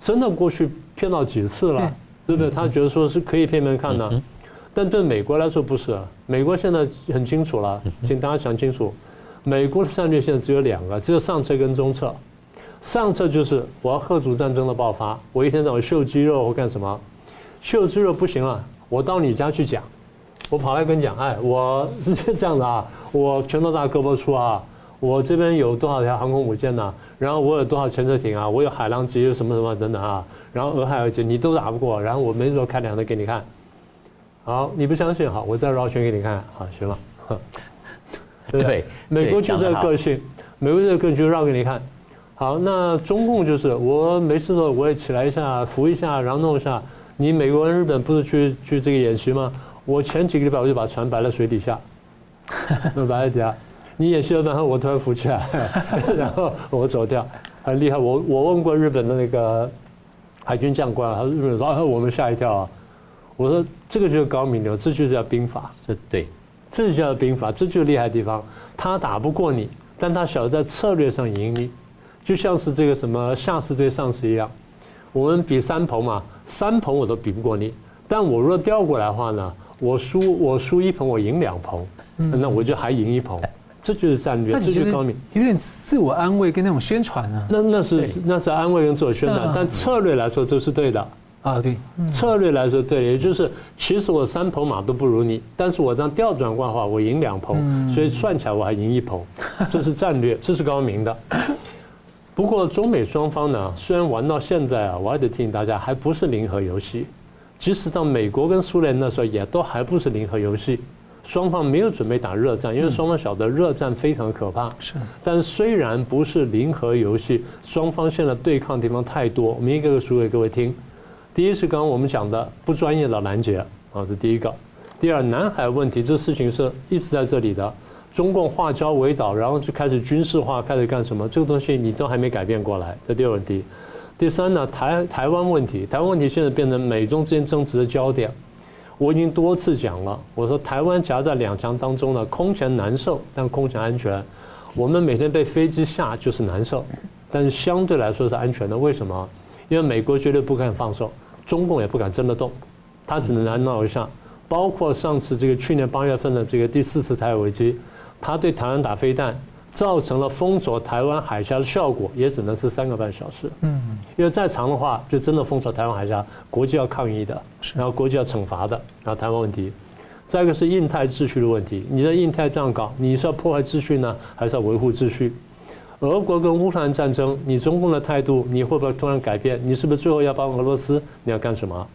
真的过去骗到几次了，对不对？他觉得说是可以骗骗看的，但对美国来说不是啊，美国现在很清楚了，请大家想清楚。美国的战略现在只有两个，只有上策跟中策。上策就是我要吓阻战争的爆发，我一天到晚秀肌肉或干什么？秀肌肉不行了，我到你家去讲，我跑来跟你讲，哎，我是这样的啊，我拳头大胳膊粗啊，我这边有多少条航空母舰呐？然后我有多少潜水艇啊？我有海狼级，有什么什么等等啊？然后俄亥俄级你都打不过，然后我没说开两台给你看。好，你不相信？好，我再绕圈给你看，好，行了。对，对，美国就这个个性，美国这个个性就绕给你看。好，那中共就是我没事的时候我也起来一下，扶一下，然后弄一下。你美国跟日本不是去去这个演习吗？我前几个礼拜我就把船摆在水底下，那摆在底下。你演戏了，然后我突然浮起来，然后我走掉，很厉害。我我问过日本的那个海军将官，他说日本人说啊，我们吓一跳啊。我说这个就是高明的，这就是叫兵法，这对。这就叫兵法，这就是厉害的地方。他打不过你，但他晓得在策略上赢你，就像是这个什么下士对上士一样。我们比三捧嘛，三捧我都比不过你，但我若调过来的话呢，我输我输一捧，我赢两捧，那我就还赢一捧。这就是战略，这就是高明。有点自我安慰跟那种宣传啊。那那是那是安慰跟自我宣传，但策略来说这是对的。啊，对，策略来说对，也就是其实我三头马都不如你，但是我这样调转过来的话，我赢两捧，所以算起来我还赢一捧，这是战略，这是高明的。不过中美双方呢，虽然玩到现在啊，我还得提醒大家，还不是零和游戏。即使到美国跟苏联那时候，也都还不是零和游戏，双方没有准备打热战，因为双方晓得热战非常可怕。是，但虽然不是零和游戏，双方现在对抗的地方太多，我们一个个数给各位听。第一是刚刚我们讲的不专业的拦截啊，这第一个。第二，南海问题这事情是一直在这里的，中共化礁为岛，然后就开始军事化，开始干什么？这个东西你都还没改变过来。这第二问题。第三呢，台台湾问题，台湾问题现在变成美中之间争执的焦点。我已经多次讲了，我说台湾夹在两强当中呢，空前难受，但空前安全。我们每天被飞机吓就是难受，但是相对来说是安全的。为什么？因为美国绝对不敢放手，中共也不敢真的动，他只能来闹一下。包括上次这个去年八月份的这个第四次台海危机，他对台湾打飞弹，造成了封锁台湾海峡的效果，也只能是三个半小时。嗯，因为再长的话，就真的封锁台湾海峡，国际要抗议的，然后国际要惩罚的，然后台湾问题。再一个是印太秩序的问题，你在印太这样搞，你是要破坏秩序呢，还是要维护秩序？俄国跟乌克兰战争，你中共的态度，你会不会突然改变？你是不是最后要帮俄罗斯？你要干什么？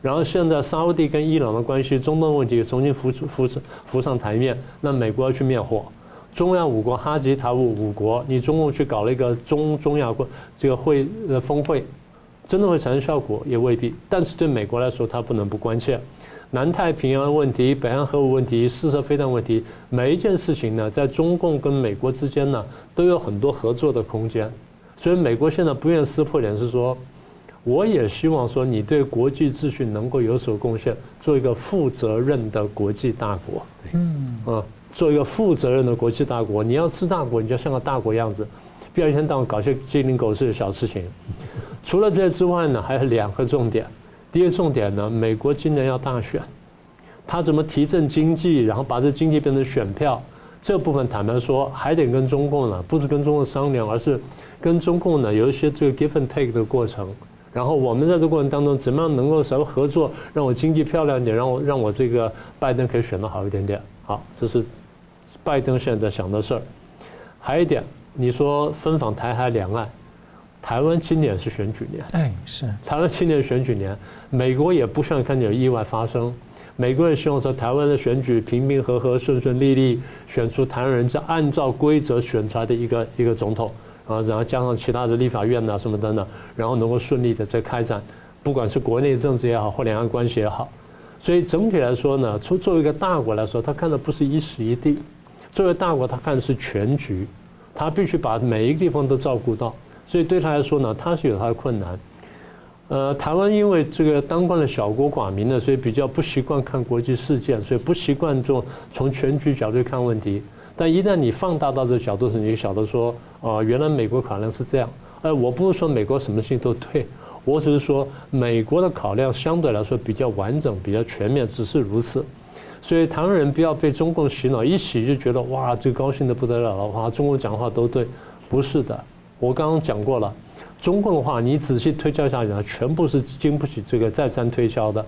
然后现在沙乌地跟伊朗的关系，中东问题重新浮出浮浮上台面，那美国要去灭火，中亚五国哈吉塔五五国，你中共去搞了一个中中亚国这个会呃峰会，真的会产生效果也未必，但是对美国来说，它不能不关切。南太平洋问题、北韩核武问题、试射飞弹问题，每一件事情呢，在中共跟美国之间呢，都有很多合作的空间。所以美国现在不愿撕破脸，是说，我也希望说你对国际秩序能够有所贡献，做一个负责任的国际大国。嗯啊，做一个负责任的国际大国，你要吃大国，你就像个大国样子，不要一天到晚搞些鸡零狗碎的小事情。除了这些之外呢，还有两个重点。第一个重点呢，美国今年要大选，他怎么提振经济，然后把这经济变成选票？这部分坦白说，还得跟中共呢，不是跟中共商量，而是跟中共呢有一些这个 give and take 的过程。然后我们在这过程当中，怎么样能够稍微合作，让我经济漂亮一点，让我让我这个拜登可以选得好一点点。好，这是拜登现在想的事儿。还有一点，你说分访台海两岸。台湾今年是选举年，哎，是台湾今年选举年，美国也不希望看见有意外发生，美国也希望说台湾的选举平平和和、顺顺利利，选出台湾人是按照规则选出来的一个一个总统，啊，然后加上其他的立法院呐什么等等，然后能够顺利的在开展，不管是国内政治也好，或两岸关系也好，所以整体来说呢，从作为一个大国来说，他看的不是一时一地，作为大国他看的是全局，他必须把每一个地方都照顾到。所以对他来说呢，他是有他的困难。呃，台湾因为这个当惯了小国寡民的，所以比较不习惯看国际事件，所以不习惯做从全局角度看问题。但一旦你放大到这个角度时，你就晓得说，哦，原来美国考量是这样。呃，我不是说美国什么事情都对，我只是说美国的考量相对来说比较完整、比较全面，只是如此。所以台湾人不要被中共洗脑，一洗就觉得哇，最高兴的不得了了，哇，中共讲话都对，不是的。我刚刚讲过了，中共的话你仔细推敲一下来，全部是经不起这个再三推敲的。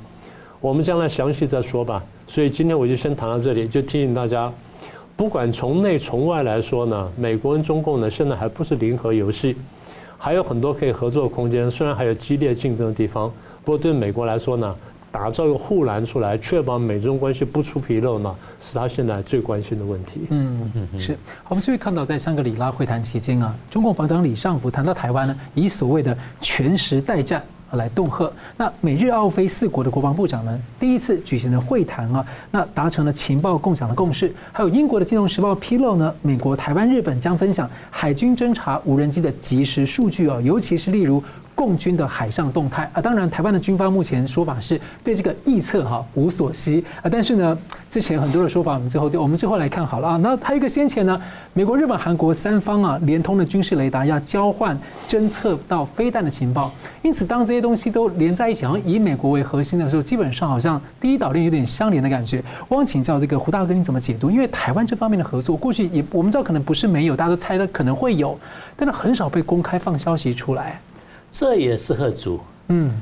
我们将来详细再说吧。所以今天我就先谈到这里，就提醒大家，不管从内从外来说呢，美国跟中共呢现在还不是零和游戏，还有很多可以合作的空间。虽然还有激烈竞争的地方，不过对美国来说呢，打造一个护栏出来，确保美中关系不出纰漏呢，是他现在最关心的问题。嗯嗯，是。我们就会看到，在香格里拉会谈期间啊，中共防长李尚福谈到台湾呢，以所谓的全时代战来恫吓。那美日澳菲四国的国防部长呢，第一次举行了会谈啊，那达成了情报共享的共识。还有英国的《金融时报》披露呢，美国、台湾、日本将分享海军侦察无人机的即时数据啊，尤其是例如。共军的海上动态啊，当然台湾的军方目前说法是对这个臆测哈无所悉啊，但是呢，之前很多的说法，我们最后我们最后来看好了啊。那还有一个先前呢，美国、日本、韩国三方啊连通的军事雷达要交换侦测到飞弹的情报，因此当这些东西都连在一起，好像以美国为核心的时候，基本上好像第一岛链有点相连的感觉。我想请教这个胡大哥，你怎么解读？因为台湾这方面的合作，过去也我们知道可能不是没有，大家都猜的可能会有，但是很少被公开放消息出来。这也是吓阻。嗯，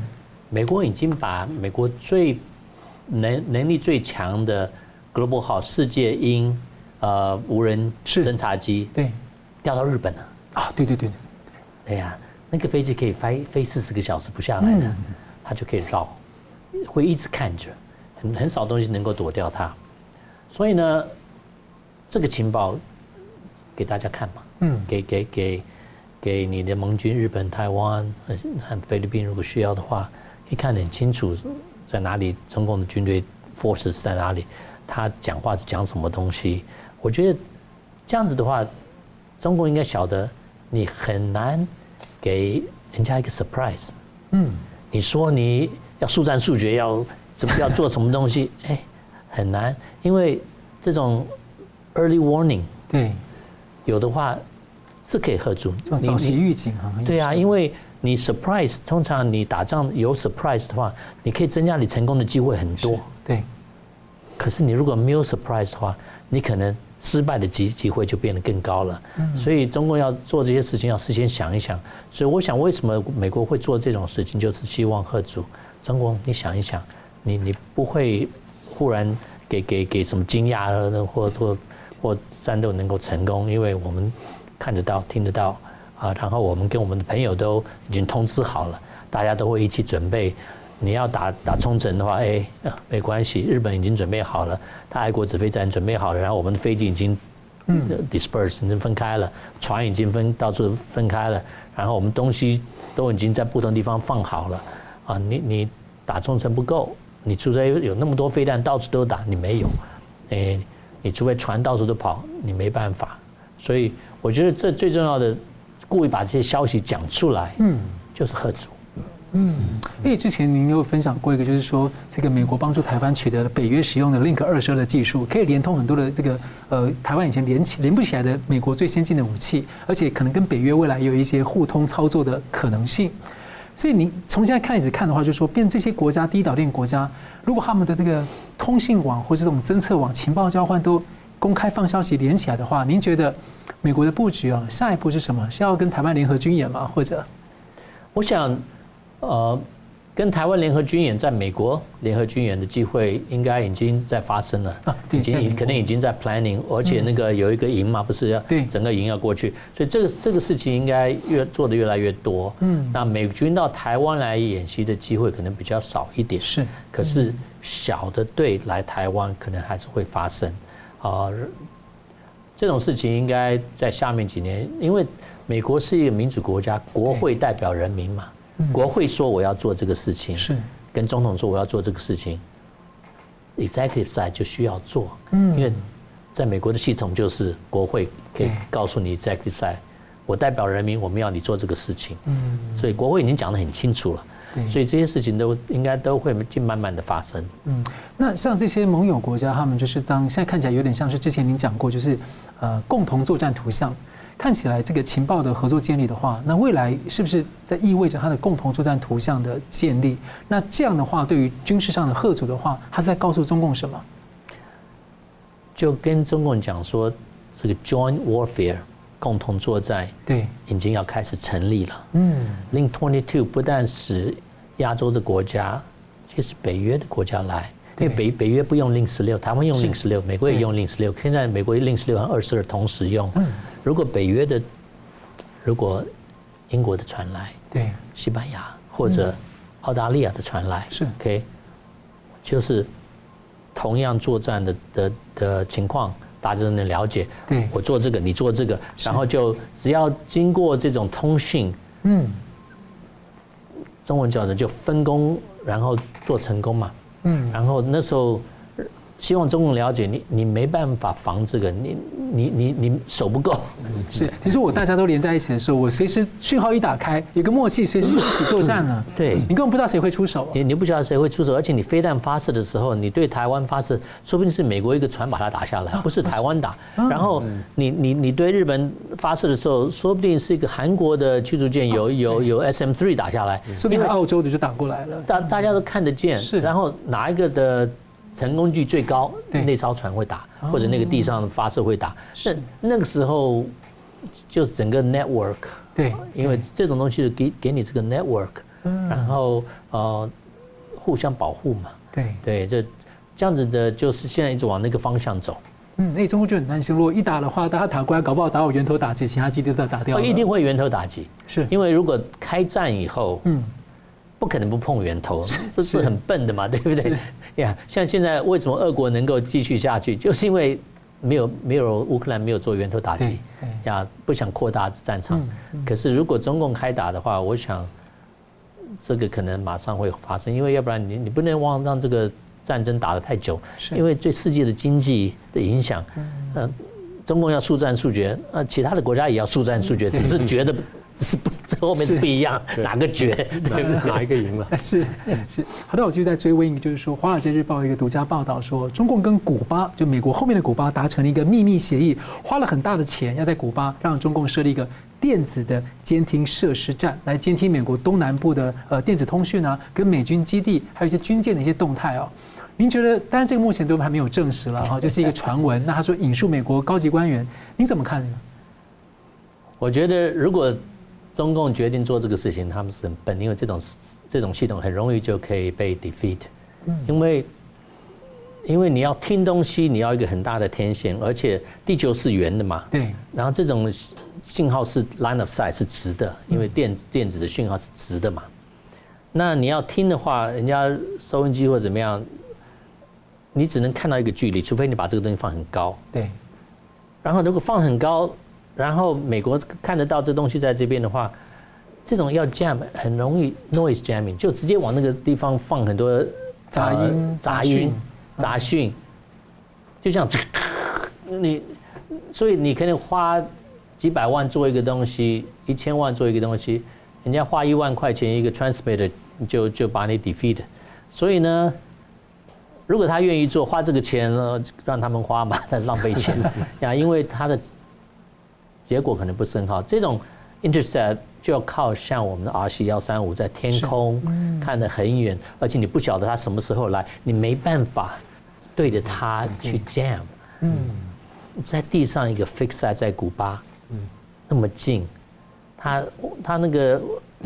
美国已经把美国最能能力最强的 Global 号世界鹰呃无人侦察机对。调到日本了。啊，对对对。对，哎呀，那个飞机可以飞飞四十个小时不下来的，它就可以绕，会一直看着，很很少东西能够躲掉它，所以呢，这个情报给大家看嘛，嗯，给给给。给你的盟军日本、台湾和菲律宾，如果需要的话，可以看得很清楚，在哪里中共的军队 forces 在哪里，他讲话是讲什么东西。我觉得这样子的话，中共应该晓得你很难给人家一个 surprise。嗯，你说你要速战速决，要怎么要做什么东西？哎，很难，因为这种 early warning，对，有的话是可以吓阻，早期预警啊。对啊，因为你 surprise，通常你打仗有 surprise 的话，你可以增加你成功的机会很多。对。可是你如果没有 surprise 的话，你可能失败的机机会就变得更高了。所以中共要做这些事情，要事先想一想。所以我想，为什么美国会做这种事情，就是希望吓阻中共。你想一想，你你不会忽然给给给什么惊讶，或或或战斗能够成功，因为我们看得到、听得到啊。然后我们跟我们的朋友都已经通知好了，大家都会一起准备。你要打打冲绳的话，哎，没关系，日本已经准备好了，他爱国指挥站准备好了，然后我们的飞机已经嗯 disperse 已经分开了，船已经分到处分开了，然后我们东西都已经在不同地方放好了，啊，你你打冲绳不够，你除非有那么多飞弹到处都打，你没有，哎，你除非船到处都跑，你没办法，所以我觉得这最重要的，故意把这些消息讲出来，嗯，就是合作。嗯，因为之前您有分享过一个，就是说这个美国帮助台湾取得了北约使用的 Link 二十二的技术，可以连通很多的这个呃台湾以前连起连不起来的美国最先进的武器，而且可能跟北约未来有一些互通操作的可能性。所以你从现在开始看的话，就是说变这些国家低岛链国家，如果他们的这个通信网或者这种侦测网、情报交换都公开放消息连起来的话，您觉得美国的布局啊，下一步是什么？是要跟台湾联合军演吗？或者，我想。呃，跟台湾联合军演，在美国联合军演的机会应该已经在发生了，已经可能已经在 planning，而且那个有一个营嘛，不是要整个营要过去，所以这个这个事情应该越做的越来越多。嗯，那美军到台湾来演习的机会可能比较少一点，是，可是小的队来台湾可能还是会发生。啊，这种事情应该在下面几年，因为美国是一个民主国家，国会代表人民嘛。国会说我要做这个事情，是。跟总统说我要做这个事情，executive side 就需要做，嗯，因为在美国的系统就是国会可以告诉你 executive side，我代表人民，我们要你做这个事情，嗯，所以国会已经讲得很清楚了，所以这些事情都应该都会尽慢慢的发生，嗯，那像这些盟友国家，他们就是当现在看起来有点像是之前您讲过，就是呃共同作战图像。看起来这个情报的合作建立的话，那未来是不是在意味着它的共同作战图像的建立？那这样的话，对于军事上的贺阻的话，它是在告诉中共什么？就跟中共讲说，这个 joint warfare 共同作战对。已经要开始成立了。嗯，Link Twenty Two 不但使亚洲的国家，其实北约的国家来，因为北北约不用 Link 十六，台湾用 Link 十六，美国也用 Link 十六，现在美国 Link 十六和二十二同时用。嗯。如果北约的，如果英国的传来，对，西班牙或者澳大利亚的传来，是。OK，就是同样作战的的的情况，大家都能了解。对，我做这个，你做这个，然后就只要经过这种通讯，嗯，中文叫的就分工，然后做成功嘛，嗯，然后那时候。希望中共了解你，你没办法防这个，你你你你手不够。是，你说我大家都连在一起的时候，我随时讯号一打开，有个默契，随时就一起作战了。对，你根本不知道谁会出手。你你不知道谁会出手，而且你飞弹发射的时候，你对台湾发射，说不定是美国一个船把它打下来，不是台湾打。然后你你你对日本发射的时候，说不定是一个韩国的驱逐舰有有有 SM three 打下来，说不定澳洲的就打过来了。大大家都看得见。是，然后哪一个的？成功率最高，那艘船会打，或者那个地上发射会打。那那个时候，就是整个 network，对，因为这种东西是给给你这个 network，然后呃互相保护嘛。对对，这这样子的，就是现在一直往那个方向走。嗯，那中国就很担心，如果一打的话，大家打过来，搞不好打我源头打击，其他基地都要打掉。一定会源头打击，是因为如果开战以后，嗯。不可能不碰源头，这是很笨的嘛，对不对？呀，像现在为什么俄国能够继续下去，就是因为没有没有乌克兰没有做源头打击，呀，不想扩大战场。可是如果中共开打的话，我想这个可能马上会发生，因为要不然你你不能忘让这个战争打得太久，因为对世界的经济的影响，嗯，中共要速战速决，呃，其他的国家也要速战速决，只是觉得。是不，这后面是不一样，哪个决，对不对？哪一个赢了？是是。好的，我继续在追问一个，就是说，《华尔街日报》一个独家报道说，中共跟古巴，就美国后面的古巴达成了一个秘密协议，花了很大的钱，要在古巴让中共设立一个电子的监听设施站，来监听美国东南部的呃电子通讯啊，跟美军基地还有一些军舰的一些动态哦。您觉得？当然，这个目前都还没有证实了哈，这是一个传闻。那他说引述美国高级官员，您怎么看呢？我觉得，如果中共决定做这个事情，他们是很笨，因为这种这种系统很容易就可以被 defeat。因为因为你要听东西，你要一个很大的天线，而且地球是圆的嘛。对。然后这种信号是 line of sight 是直的，因为电电子的讯号是直的嘛。那你要听的话，人家收音机或者怎么样。你只能看到一个距离，除非你把这个东西放很高。对。然后如果放很高，然后美国看得到这东西在这边的话，这种要 jam 很容易 noise jamming，就直接往那个地方放很多杂音、杂音、杂讯，就像这 你，所以你可能花几百万做一个东西，一千万做一个东西，人家花一万块钱一个 transmitter 就就把你 defeat，所以呢。如果他愿意做，花这个钱呢，让他们花嘛，但 浪费钱。呀，因为他的结果可能不是很好。这种 intercept 就要靠像我们的 RC 幺三五在天空看得很远，而且你不晓得它什么时候来，你没办法对着它去 jam。嗯，在地上一个 fixed 在古巴，嗯，那么近，它它那个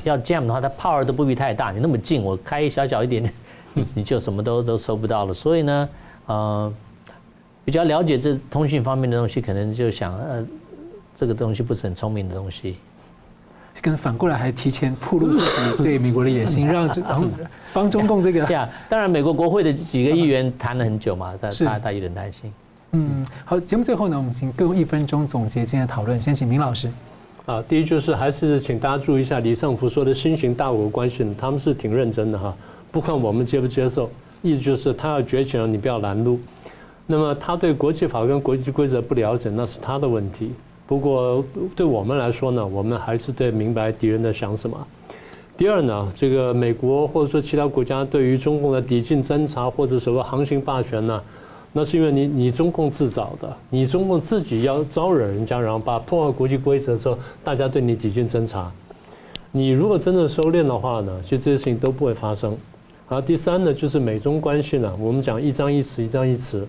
要 jam 的话，它 power 都不必太大，你那么近，我开一小小一点点。你就什么都都收不到了，所以呢，呃，比较了解这通讯方面的东西，可能就想，呃，这个东西不是很聪明的东西，跟反过来还提前暴露自己 对美国的野心，让帮帮中共这个。对啊，当然美国国会的几个议员谈了很久嘛，他他他有点担心。嗯，好，节目最后呢，我们请各位一分钟总结今天的讨论，先请明老师。啊，第一就是还是请大家注意一下李尚福说的新型大国关系，他们是挺认真的哈。不管我们接不接受，意思就是他要崛起了，你不要拦路。那么他对国际法跟国际规则不了解，那是他的问题。不过对我们来说呢，我们还是得明白敌人在想什么。第二呢，这个美国或者说其他国家对于中共的抵近侦察或者什么航行霸权呢，那是因为你你中共自找的，你中共自己要招惹人家，然后把破坏国际规则之后，大家对你抵近侦查。你如果真的收敛的话呢，其实这些事情都不会发生。然后第三呢，就是美中关系呢，我们讲一张一弛，一张一弛，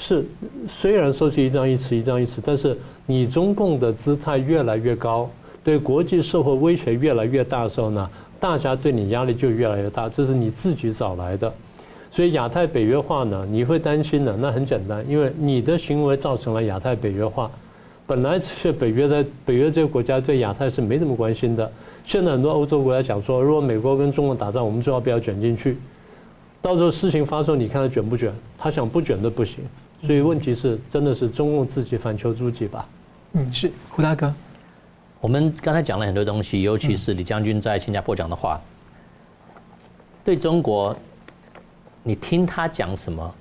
是虽然说是一张一弛，一张一弛，但是你中共的姿态越来越高，对国际社会威胁越来越大的时候呢，大家对你压力就越来越大，这是你自己找来的。所以亚太北约化呢，你会担心的，那很简单，因为你的行为造成了亚太北约化。本来是北约在北约这个国家对亚太是没什么关心的。现在很多欧洲国家讲说，如果美国跟中国打仗，我们最好不要卷进去。到时候事情发生，你看他卷不卷？他想不卷都不行。所以问题是，真的是中共自己反求诸己吧？嗯，是胡大哥。我们刚才讲了很多东西，尤其是李将军在新加坡讲的话，对中国，你听他讲什么，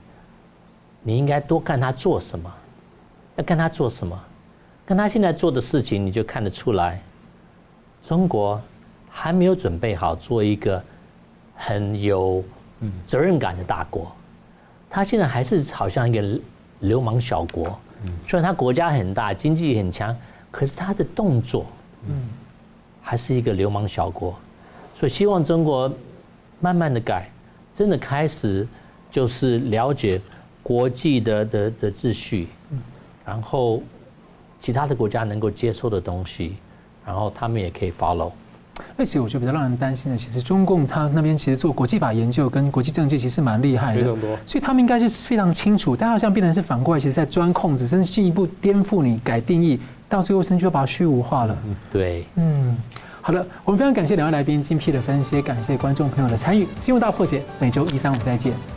你应该多看他做什么。要看他做什么，看他现在做的事情，你就看得出来。中国还没有准备好做一个很有责任感的大国，他现在还是好像一个流氓小国。虽然他国家很大，经济很强，可是他的动作，还是一个流氓小国。所以希望中国慢慢的改，真的开始就是了解国际的的的秩序，然后其他的国家能够接受的东西。然后他们也可以 follow。而且我觉得比较让人担心的，其实中共他那边其实做国际法研究跟国际政治其实蛮厉害的，所以他们应该是非常清楚。但好像变成是反过来，其实在钻空子，甚至进一步颠覆你、改定义，到最后甚至就把它虚无化了。对，嗯，好的，我们非常感谢两位来宾精辟的分析，感谢观众朋友的参与。新闻大破解，每周一、三、五再见。